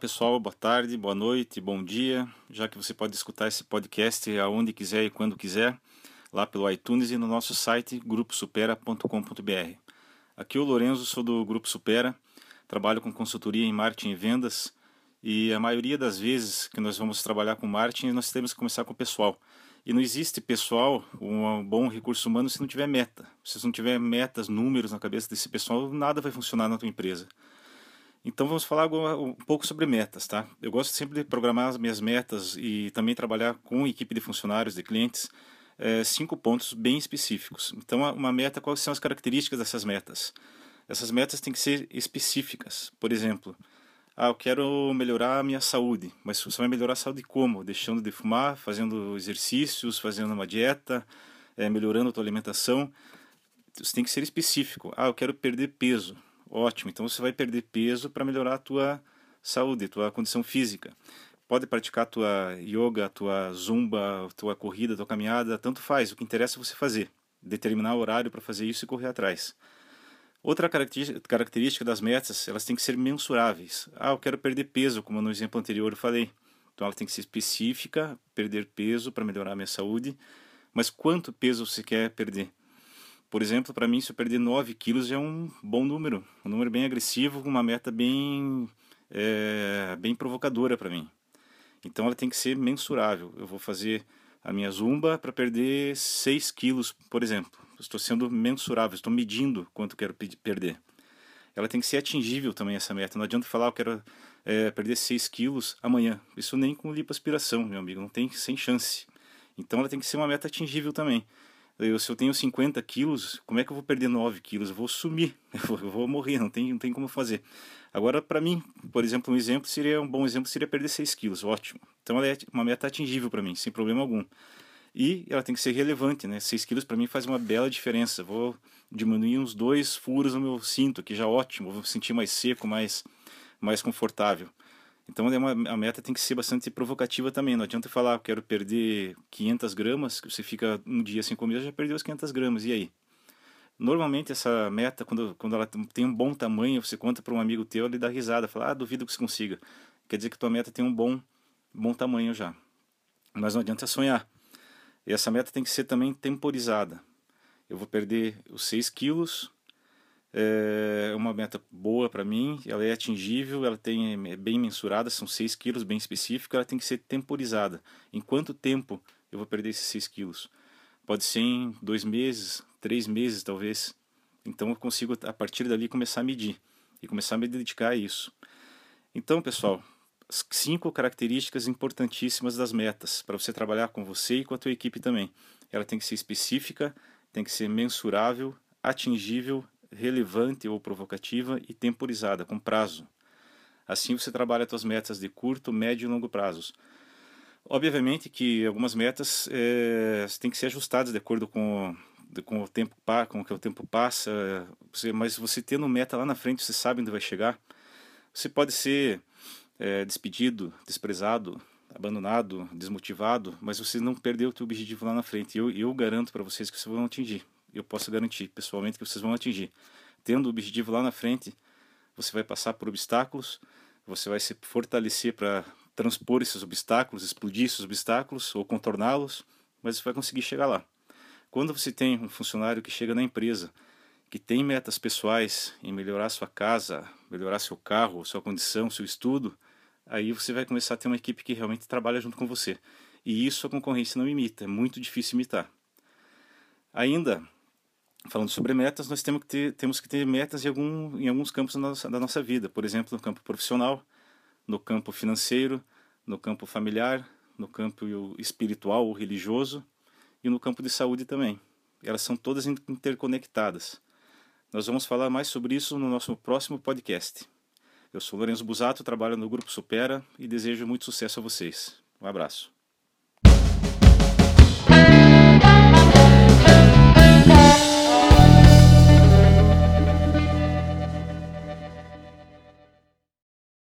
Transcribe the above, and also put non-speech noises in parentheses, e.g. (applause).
pessoal, boa tarde, boa noite, bom dia. Já que você pode escutar esse podcast aonde quiser e quando quiser, lá pelo iTunes e no nosso site gruposupera.com.br. Aqui o Lorenzo, sou do Grupo Supera, trabalho com consultoria em marketing e vendas e a maioria das vezes que nós vamos trabalhar com marketing, nós temos que começar com o pessoal. E não existe pessoal, um bom recurso humano, se não tiver meta. Se não tiver metas, números na cabeça desse pessoal, nada vai funcionar na tua empresa. Então vamos falar um pouco sobre metas, tá? Eu gosto sempre de programar as minhas metas e também trabalhar com equipe de funcionários, de clientes, é, cinco pontos bem específicos. Então uma meta, quais são as características dessas metas? Essas metas têm que ser específicas. Por exemplo, ah, eu quero melhorar a minha saúde, mas você vai melhorar a saúde como? Deixando de fumar, fazendo exercícios, fazendo uma dieta, é, melhorando a tua alimentação. Você tem que ser específico. Ah, eu quero perder peso Ótimo, então você vai perder peso para melhorar a tua saúde, a tua condição física. Pode praticar a tua yoga, a tua zumba, a tua corrida, a tua caminhada, tanto faz. O que interessa é você fazer. Determinar o horário para fazer isso e correr atrás. Outra característica das metas, elas têm que ser mensuráveis. Ah, eu quero perder peso, como no exemplo anterior eu falei. Então ela tem que ser específica, perder peso para melhorar a minha saúde. Mas quanto peso você quer perder? Por exemplo, para mim, se eu perder 9 quilos é um bom número, um número bem agressivo, com uma meta bem, é, bem provocadora para mim. Então ela tem que ser mensurável. Eu vou fazer a minha zumba para perder 6 quilos, por exemplo. Estou sendo mensurável, estou medindo quanto quero perder. Ela tem que ser atingível também, essa meta. Não adianta falar, eu quero é, perder 6 quilos amanhã. Isso nem com lipoaspiração, meu amigo, não tem sem chance. Então ela tem que ser uma meta atingível também. Eu, se eu tenho 50 quilos, como é que eu vou perder 9 quilos? Eu vou sumir, (laughs) eu vou, morrer, não tem, não tem como fazer. Agora, para mim, por exemplo, um exemplo seria um bom exemplo seria perder 6 quilos, ótimo. Então ela é uma meta atingível para mim, sem problema algum. E ela tem que ser relevante, né? 6 quilos para mim faz uma bela diferença. Vou diminuir uns dois furos no meu cinto, que já é ótimo, vou sentir mais seco, mais, mais confortável. Então é uma, a meta tem que ser bastante provocativa também. Não adianta falar, eu quero perder 500 gramas, que você fica um dia sem comer, já perdeu as 500 gramas, e aí? Normalmente essa meta, quando, quando ela tem um bom tamanho, você conta para um amigo teu, ele dá risada, fala, ah, duvido que você consiga. Quer dizer que tua meta tem um bom, bom tamanho já. Mas não adianta sonhar. E essa meta tem que ser também temporizada. Eu vou perder os 6 quilos é uma meta boa para mim, ela é atingível, ela tem é bem mensurada, são 6 quilos, bem específica, ela tem que ser temporizada. Em quanto tempo eu vou perder esses 6 quilos? Pode ser em dois meses, três meses talvez. Então eu consigo a partir dali começar a medir e começar a me dedicar a isso. Então, pessoal, cinco características importantíssimas das metas para você trabalhar com você e com a tua equipe também. Ela tem que ser específica, tem que ser mensurável, atingível relevante ou provocativa e temporizada, com prazo. Assim você trabalha suas metas de curto, médio e longo prazos. Obviamente que algumas metas é, têm que ser ajustadas de acordo com, com o tempo com que o tempo passa, você, mas você tendo meta lá na frente, você sabe onde vai chegar. Você pode ser é, despedido, desprezado, abandonado, desmotivado, mas você não perdeu o seu objetivo lá na frente. Eu, eu garanto para vocês que vocês vão atingir eu posso garantir pessoalmente que vocês vão atingir. Tendo o objetivo lá na frente, você vai passar por obstáculos, você vai se fortalecer para transpor esses obstáculos, explodir esses obstáculos ou contorná-los, mas você vai conseguir chegar lá. Quando você tem um funcionário que chega na empresa, que tem metas pessoais em melhorar sua casa, melhorar seu carro, sua condição, seu estudo, aí você vai começar a ter uma equipe que realmente trabalha junto com você. E isso a concorrência não imita, é muito difícil imitar. Ainda, falando sobre metas, nós temos que ter, temos que ter metas em, algum, em alguns campos da nossa, da nossa vida. Por exemplo, no campo profissional, no campo financeiro, no campo familiar, no campo espiritual ou religioso e no campo de saúde também. Elas são todas interconectadas. Nós vamos falar mais sobre isso no nosso próximo podcast. Eu sou Lourenço Busato, trabalho no Grupo Supera e desejo muito sucesso a vocês. Um abraço.